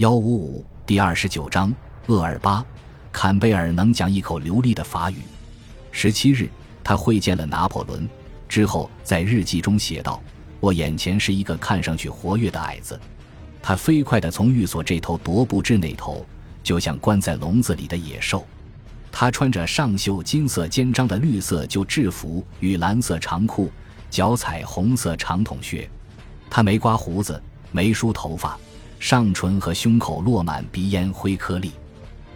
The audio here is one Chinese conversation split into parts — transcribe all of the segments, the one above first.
幺五五第二十九章厄尔巴。坎贝尔能讲一口流利的法语。十七日，他会见了拿破仑，之后在日记中写道：“我眼前是一个看上去活跃的矮子。他飞快地从寓所这头踱步至那头，就像关在笼子里的野兽。他穿着上绣金色肩章的绿色旧制服与蓝色长裤，脚踩红色长筒靴。他没刮胡子，没梳头发。”上唇和胸口落满鼻烟灰颗粒，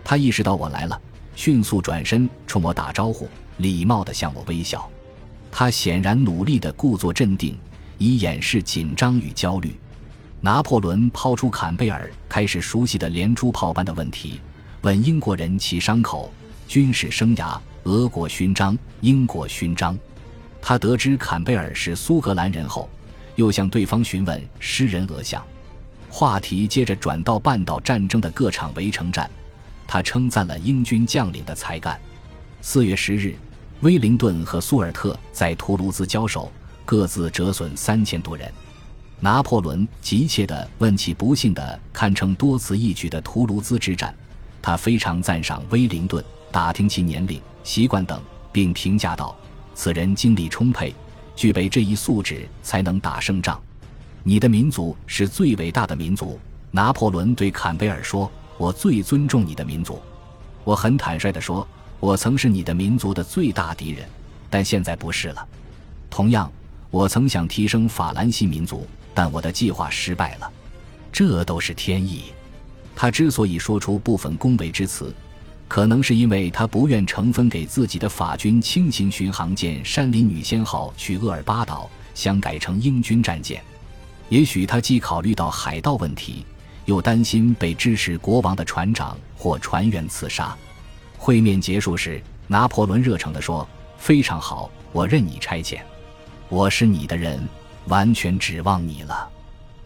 他意识到我来了，迅速转身冲我打招呼，礼貌地向我微笑。他显然努力地故作镇定，以掩饰紧张与焦虑。拿破仑抛出坎贝尔开始熟悉的连珠炮般的问题，问英国人其伤口、军事生涯、俄国勋章、英国勋章。他得知坎贝尔是苏格兰人后，又向对方询问诗人俄相。话题接着转到半岛战争的各场围城战，他称赞了英军将领的才干。四月十日，威灵顿和苏尔特在图卢兹交手，各自折损三千多人。拿破仑急切地问起不幸的堪称多此一举的图卢兹之战，他非常赞赏威灵顿，打听其年龄、习惯等，并评价道：“此人精力充沛，具备这一素质，才能打胜仗。”你的民族是最伟大的民族，拿破仑对坎贝尔说：“我最尊重你的民族。”我很坦率地说：“我曾是你的民族的最大敌人，但现在不是了。同样，我曾想提升法兰西民族，但我的计划失败了。这都是天意。”他之所以说出部分恭维之词，可能是因为他不愿承分给自己的法军轻型巡航舰“山林女仙号”去厄尔巴岛，想改成英军战舰。也许他既考虑到海盗问题，又担心被支持国王的船长或船员刺杀。会面结束时，拿破仑热诚地说：“非常好，我任你差遣，我是你的人，完全指望你了。”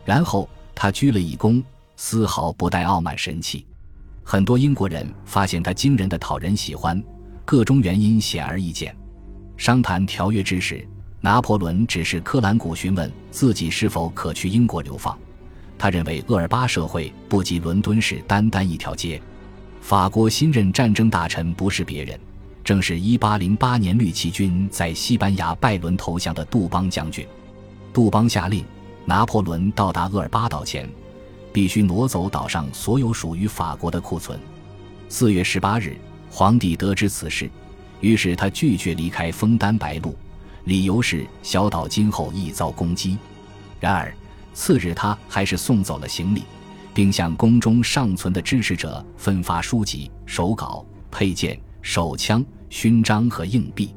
然后他鞠了一躬，丝毫不带傲慢神气。很多英国人发现他惊人的讨人喜欢，各种原因显而易见。商谈条约之时。拿破仑只是科兰古询问自己是否可去英国流放，他认为厄尔巴社会不及伦敦市单单一条街。法国新任战争大臣不是别人，正是1808年绿旗军在西班牙拜伦投降的杜邦将军。杜邦下令，拿破仑到达厄尔巴岛前，必须挪走岛上所有属于法国的库存。4月18日，皇帝得知此事，于是他拒绝离开枫丹白露。理由是小岛今后易遭攻击。然而，次日他还是送走了行李，并向宫中尚存的支持者分发书籍、手稿、佩剑、手枪、勋章和硬币。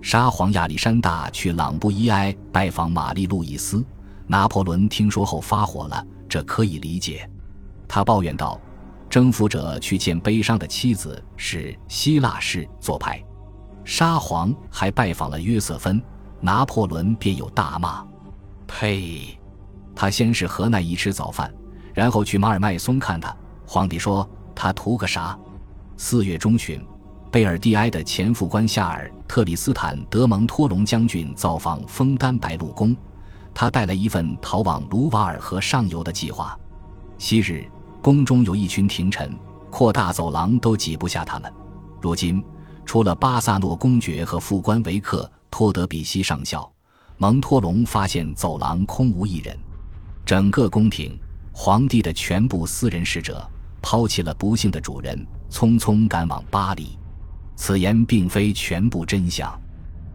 沙皇亚历山大去朗布伊埃拜访玛丽路易斯，拿破仑听说后发火了，这可以理解。他抱怨道：“征服者去见悲伤的妻子是希腊式做派。”沙皇还拜访了约瑟芬，拿破仑便有大骂：“呸！”他先是和奈伊吃早饭，然后去马尔麦松看他。皇帝说：“他图个啥？”四月中旬，贝尔蒂埃的前副官夏尔特里斯坦德蒙托隆将军造访枫丹白露宫，他带来一份逃往卢瓦尔河上游的计划。昔日宫中有一群廷臣，扩大走廊都挤不下他们，如今。除了巴萨诺公爵和副官维克托德比西上校，蒙托隆发现走廊空无一人。整个宫廷，皇帝的全部私人使者抛弃了不幸的主人，匆匆赶往巴黎。此言并非全部真相。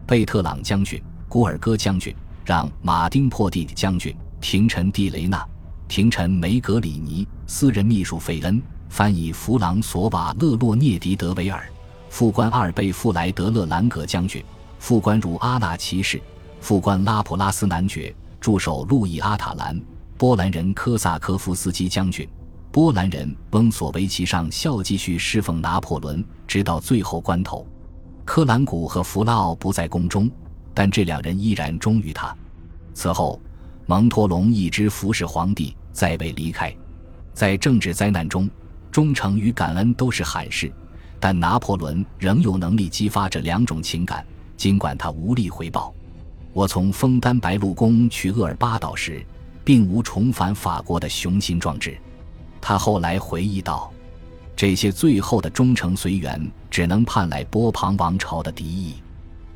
贝特朗将军、古尔戈将军、让马丁破蒂将军、廷臣蒂雷纳、廷臣梅格里尼、私人秘书费恩、翻译弗朗索瓦勒洛涅迪德维尔。副官阿尔贝富莱德勒兰格将军，副官如阿纳骑士，副官拉普拉斯男爵，助手路易阿塔兰，波兰人科萨科夫斯基将军，波兰人翁索维奇上校继续侍奉拿破仑，直到最后关头。科兰古和弗拉奥不在宫中，但这两人依然忠于他。此后，蒙托隆一直服侍皇帝，再未离开。在政治灾难中，忠诚与感恩都是罕事。但拿破仑仍有能力激发这两种情感，尽管他无力回报。我从枫丹白露宫去厄尔巴岛时，并无重返法国的雄心壮志。他后来回忆道：“这些最后的忠诚随员，只能盼来波旁王朝的敌意。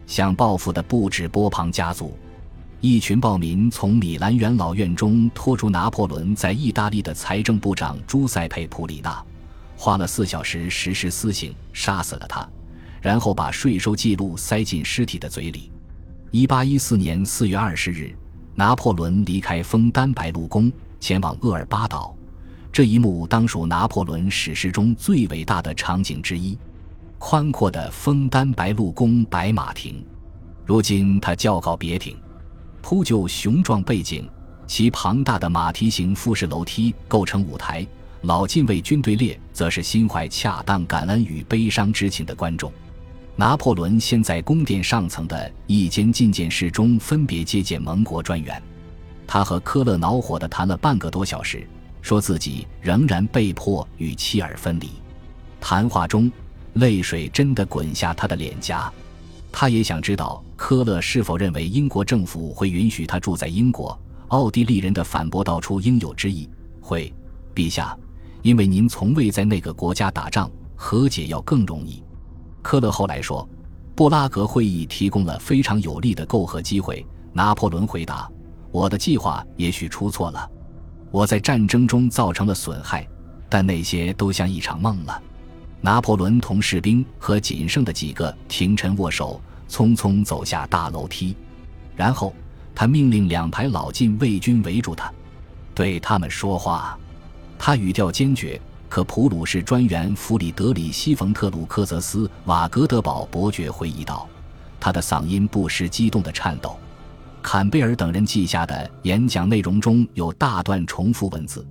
想报复的不止波旁家族。”一群暴民从米兰元老院中拖出拿破仑在意大利的财政部长朱塞佩·普里纳，花了四小时实施私刑，杀死了他，然后把税收记录塞进尸体的嘴里。一八一四年四月二十日，拿破仑离开枫丹白露宫，前往厄尔巴岛。这一幕当属拿破仑史诗中最伟大的场景之一。宽阔的枫丹白露宫白马亭，如今他叫告别亭。铺就雄壮背景，其庞大的马蹄形复式楼梯构成舞台。老禁卫军队列则是心怀恰当感恩与悲伤之情的观众。拿破仑先在宫殿上层的一间觐见室中分别接见盟国专员，他和科勒恼火地谈了半个多小时，说自己仍然被迫与妻儿分离。谈话中，泪水真的滚下他的脸颊。他也想知道科勒是否认为英国政府会允许他住在英国。奥地利人的反驳道出应有之意：“会，陛下，因为您从未在那个国家打仗，和解要更容易。”科勒后来说：“布拉格会议提供了非常有利的媾和机会。”拿破仑回答：“我的计划也许出错了，我在战争中造成了损害，但那些都像一场梦了。”拿破仑同士兵和仅剩的几个廷臣握手，匆匆走下大楼梯，然后他命令两排老禁卫军围住他，对他们说话。他语调坚决，可普鲁士专员弗里德里希·冯特鲁克泽斯·瓦格德堡伯爵回忆道，他的嗓音不时激动的颤抖。坎贝尔等人记下的演讲内容中有大段重复文字。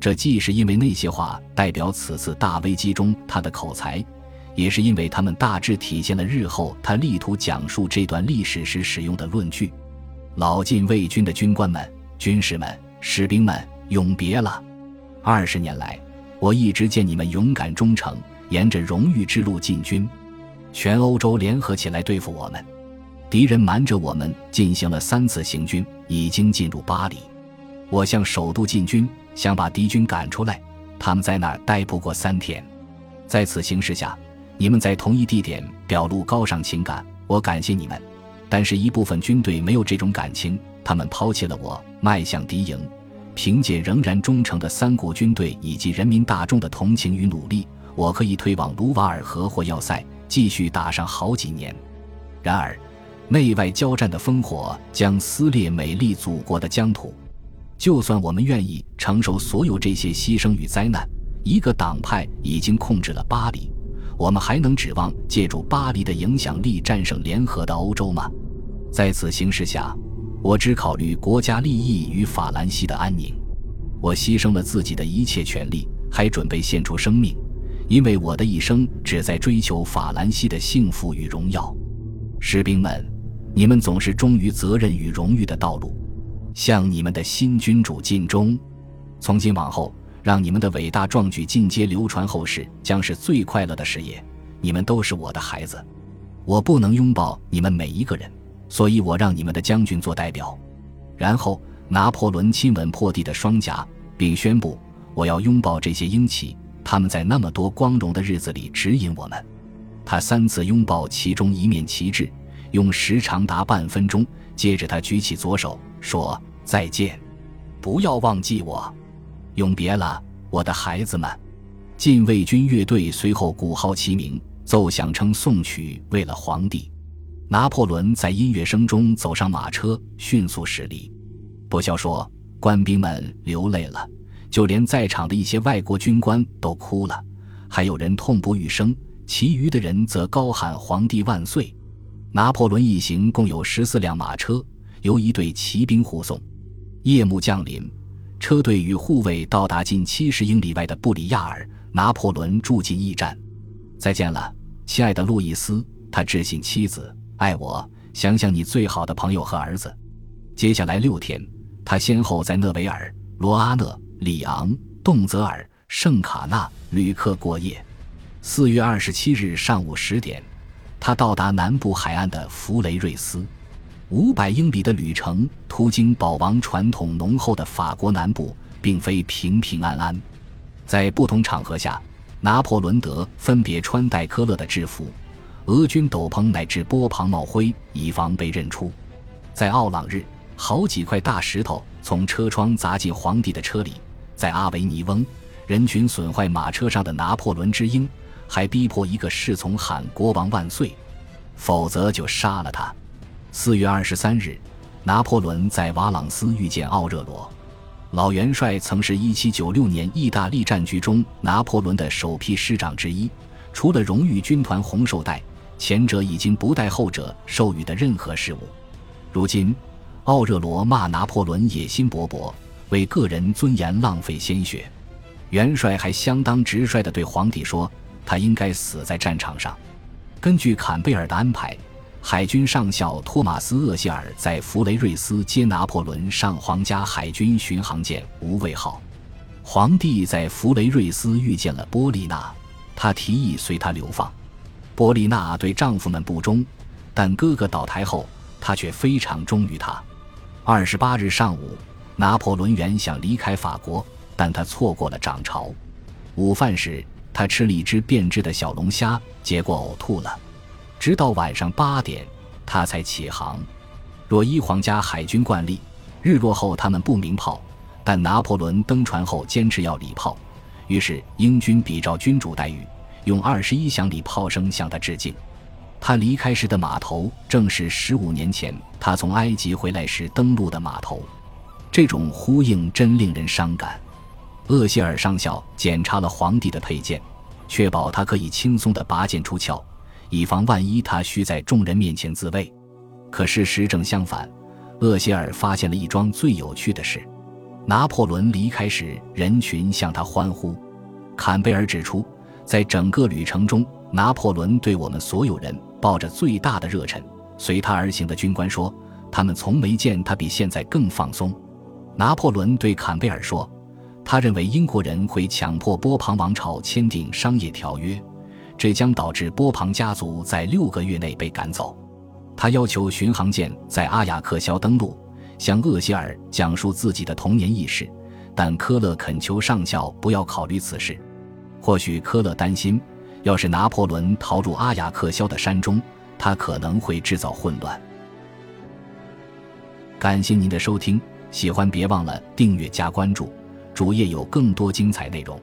这既是因为那些话代表此次大危机中他的口才，也是因为他们大致体现了日后他力图讲述这段历史时使用的论据。老禁卫军的军官们、军士们、士兵们，永别了！二十年来，我一直见你们勇敢忠诚，沿着荣誉之路进军。全欧洲联合起来对付我们，敌人瞒着我们进行了三次行军，已经进入巴黎。我向首都进军。想把敌军赶出来，他们在那儿待不过三天。在此形势下，你们在同一地点表露高尚情感，我感谢你们。但是，一部分军队没有这种感情，他们抛弃了我，迈向敌营。凭借仍然忠诚的三股军队以及人民大众的同情与努力，我可以推往卢瓦尔河或要塞，继续打上好几年。然而，内外交战的烽火将撕裂美丽祖国的疆土。就算我们愿意承受所有这些牺牲与灾难，一个党派已经控制了巴黎，我们还能指望借助巴黎的影响力战胜联合的欧洲吗？在此形势下，我只考虑国家利益与法兰西的安宁。我牺牲了自己的一切权利，还准备献出生命，因为我的一生只在追求法兰西的幸福与荣耀。士兵们，你们总是忠于责任与荣誉的道路。向你们的新君主尽忠，从今往后，让你们的伟大壮举进阶流传后世，将是最快乐的事业。你们都是我的孩子，我不能拥抱你们每一个人，所以我让你们的将军做代表。然后，拿破仑亲吻破地的双颊，并宣布：“我要拥抱这些英旗，他们在那么多光荣的日子里指引我们。”他三次拥抱其中一面旗帜，用时长达半分钟。接着，他举起左手。说再见，不要忘记我，永别了，我的孩子们。禁卫军乐队随后鼓号齐鸣，奏响称颂曲，为了皇帝。拿破仑在音乐声中走上马车，迅速驶离。不消说，官兵们流泪了，就连在场的一些外国军官都哭了，还有人痛不欲生，其余的人则高喊“皇帝万岁”。拿破仑一行共有十四辆马车。由一队骑兵护送，夜幕降临，车队与护卫到达近七十英里外的布里亚尔。拿破仑住进驿站，再见了，亲爱的路易斯。他致信妻子：“爱我，想想你最好的朋友和儿子。”接下来六天，他先后在讷维尔、罗阿讷、里昂、动泽尔、圣卡纳、吕克过夜。四月二十七日上午十点，他到达南部海岸的弗雷瑞斯。五百英里的旅程，途经保王传统浓厚的法国南部，并非平平安安。在不同场合下，拿破仑德分别穿戴科勒的制服、俄军斗篷乃至波旁帽徽，以防被认出。在奥朗日，好几块大石头从车窗砸进皇帝的车里；在阿维尼翁，人群损坏马车上的拿破仑之鹰，还逼迫一个侍从喊“国王万岁”，否则就杀了他。四月二十三日，拿破仑在瓦朗斯遇见奥热罗。老元帅曾是一七九六年意大利战局中拿破仑的首批师长之一，除了荣誉军团红绶带，前者已经不带后者授予的任何事物。如今，奥热罗骂拿破仑野心勃勃，为个人尊严浪费鲜血。元帅还相当直率地对皇帝说：“他应该死在战场上。”根据坎贝尔的安排，海军上校托马斯·厄谢尔在弗雷瑞斯接拿破仑上皇家海军巡航舰“无畏号”。皇帝在弗雷瑞斯遇见了波利娜，他提议随他流放。波丽娜对丈夫们不忠，但哥哥倒台后。她却非常忠于他。二十八日上午，拿破仑原想离开法国，但他错过了涨潮。午饭时，他吃了一只变质的小龙虾，结果呕吐了。直到晚上八点，他才起航。若依皇家海军惯例，日落后他们不鸣炮，但拿破仑登船后坚持要礼炮，于是英军比照君主待遇，用二十一响礼炮声向他致敬。他离开时的码头，正是十五年前他从埃及回来时登陆的码头。这种呼应真令人伤感。厄谢尔上校检查了皇帝的佩剑，确保他可以轻松地拔剑出鞘，以防万一他需在众人面前自卫。可事实正相反，厄谢尔发现了一桩最有趣的事：拿破仑离开时，人群向他欢呼。坎贝尔指出，在整个旅程中，拿破仑对我们所有人。抱着最大的热忱，随他而行的军官说：“他们从没见他比现在更放松。”拿破仑对坎贝尔说：“他认为英国人会强迫波旁王朝签订商业条约，这将导致波旁家族在六个月内被赶走。”他要求巡航舰在阿雅克肖登陆，向厄齐尔讲述自己的童年轶事，但科勒恳求上校不要考虑此事。或许科勒担心。要是拿破仑逃入阿雅克肖的山中，他可能会制造混乱。感谢您的收听，喜欢别忘了订阅加关注，主页有更多精彩内容。